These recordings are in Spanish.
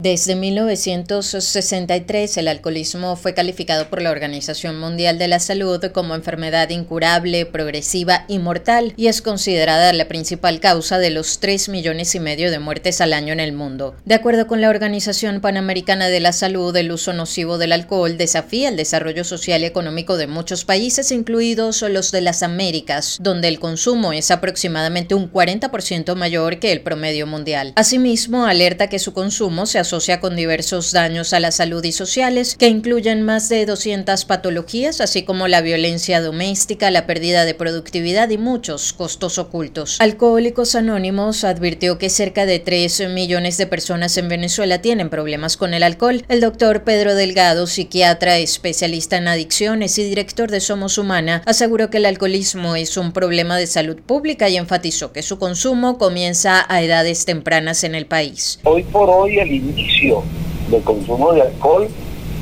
Desde 1963 el alcoholismo fue calificado por la Organización Mundial de la Salud como enfermedad incurable, progresiva y mortal y es considerada la principal causa de los 3 millones y medio de muertes al año en el mundo. De acuerdo con la Organización Panamericana de la Salud, el uso nocivo del alcohol desafía el desarrollo social y económico de muchos países, incluidos los de las Américas, donde el consumo es aproximadamente un 40% mayor que el promedio mundial. Asimismo, alerta que su consumo se asocia con diversos daños a la salud y sociales que incluyen más de 200 patologías, así como la violencia doméstica, la pérdida de productividad y muchos costos ocultos. Alcohólicos Anónimos advirtió que cerca de 3 millones de personas en Venezuela tienen problemas con el alcohol. El doctor Pedro Delgado, psiquiatra especialista en adicciones y director de Somos Humana, aseguró que el alcoholismo es un problema de salud pública y enfatizó que su consumo comienza a edades tempranas en el país. Hoy por hoy el inicio del consumo de alcohol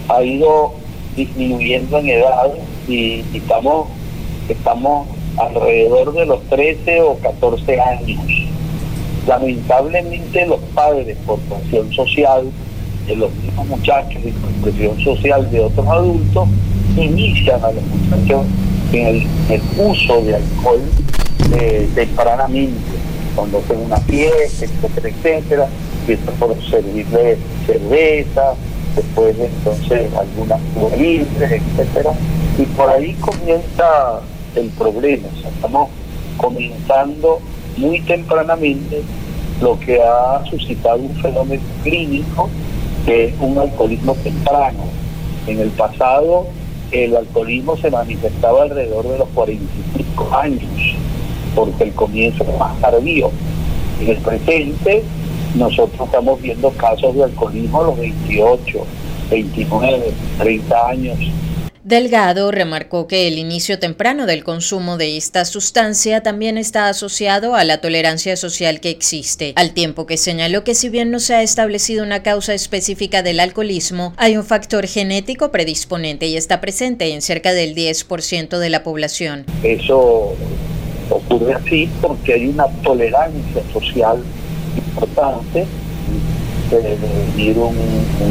ha ido disminuyendo en edad y, estamos, estamos alrededor de los 13 o 14 años. Lamentablemente los padres por presión social de los mismos muchachos y por presión social de otros adultos inician a los muchachos en el, uso de alcohol eh, tempranamente, cuando hacen una fiesta, etcétera, etcétera empieza por servirle cerveza, después entonces algunas juveniles, etcétera, y por ahí comienza el problema. estamos comenzando muy tempranamente lo que ha suscitado un fenómeno clínico que es un alcoholismo temprano. En el pasado el alcoholismo se manifestaba alrededor de los 45 años, porque el comienzo es más tardío. En el presente nosotros estamos viendo casos de alcoholismo a los 28, 29, 30 años. Delgado remarcó que el inicio temprano del consumo de esta sustancia también está asociado a la tolerancia social que existe, al tiempo que señaló que si bien no se ha establecido una causa específica del alcoholismo, hay un factor genético predisponente y está presente en cerca del 10% de la población. Eso ocurre porque hay una tolerancia social importante de, vivir un,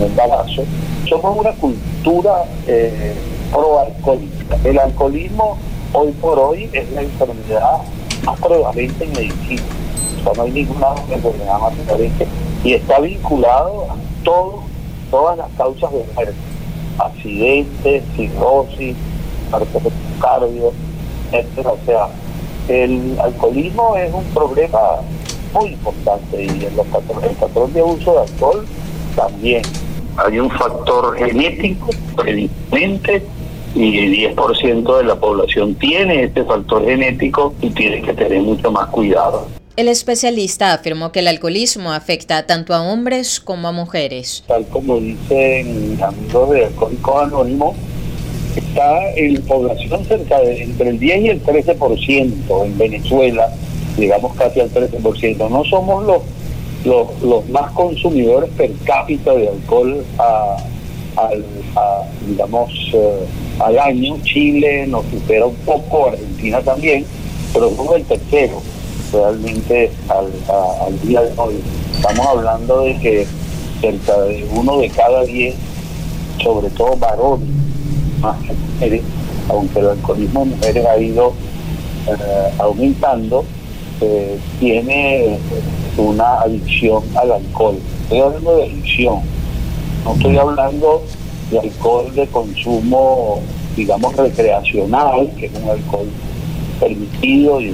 embarazo. Somos una cultura eh, pro-alcohólica. El alcoholismo hoy por hoy es la enfermedad más prevalente en medicina. O no hay ninguna enfermedad más prevalente y está vinculado a todo, todas las causas de muerte. Accidentes, cirrosis, cardio, etc. O sea, el alcoholismo es un problema muy importante y en los el patrón de uso de alcohol también. Hay un factor genético predisponente y 10% de la población tiene este factor genético y tiene que tener mucho más cuidado. El especialista afirmó que el alcoholismo afecta tanto a hombres como a mujeres. Tal como dicen amigos de Alcohólicos Anónimos, está en población cerca de entre el 10 y el 13% en Venezuela llegamos casi al 13%. No somos los, los, más consumidores per cápita de alcohol a, digamos, eh, al año. Chile nos supera un poco, Argentina también, pero somos el tercero realmente al, día de hoy. Estamos hablando de que cerca de uno de cada diez, sobre todo varones, que mujeres, aunque el alcoholismo de mujeres ha ido eh, aumentando, eh, tiene una adicción al alcohol. Estoy hablando de adicción, no estoy hablando de alcohol de consumo, digamos, recreacional, que es un alcohol permitido y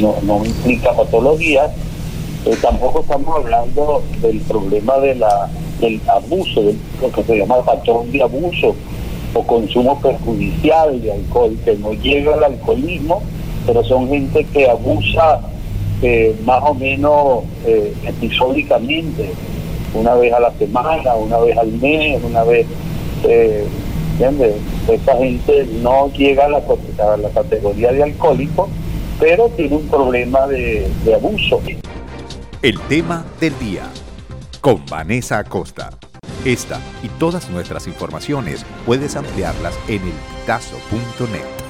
no, implica patologías. tampoco estamos hablando del problema del abuso, de lo que se llama patrón de abuso o consumo perjudicial de alcohol, que no llega al alcoholismo, pero son gente que abusa eh, más o menos eh, episódicamente, una vez a la semana, una vez al mes, una vez, eh, ¿entiendes? Esa gente no llega a la, categoría de alcohólico, pero tiene un problema de abuso. El tema del día con Vanessa Acosta. Esta y todas nuestras informaciones puedes ampliarlas en el elpitazo.net.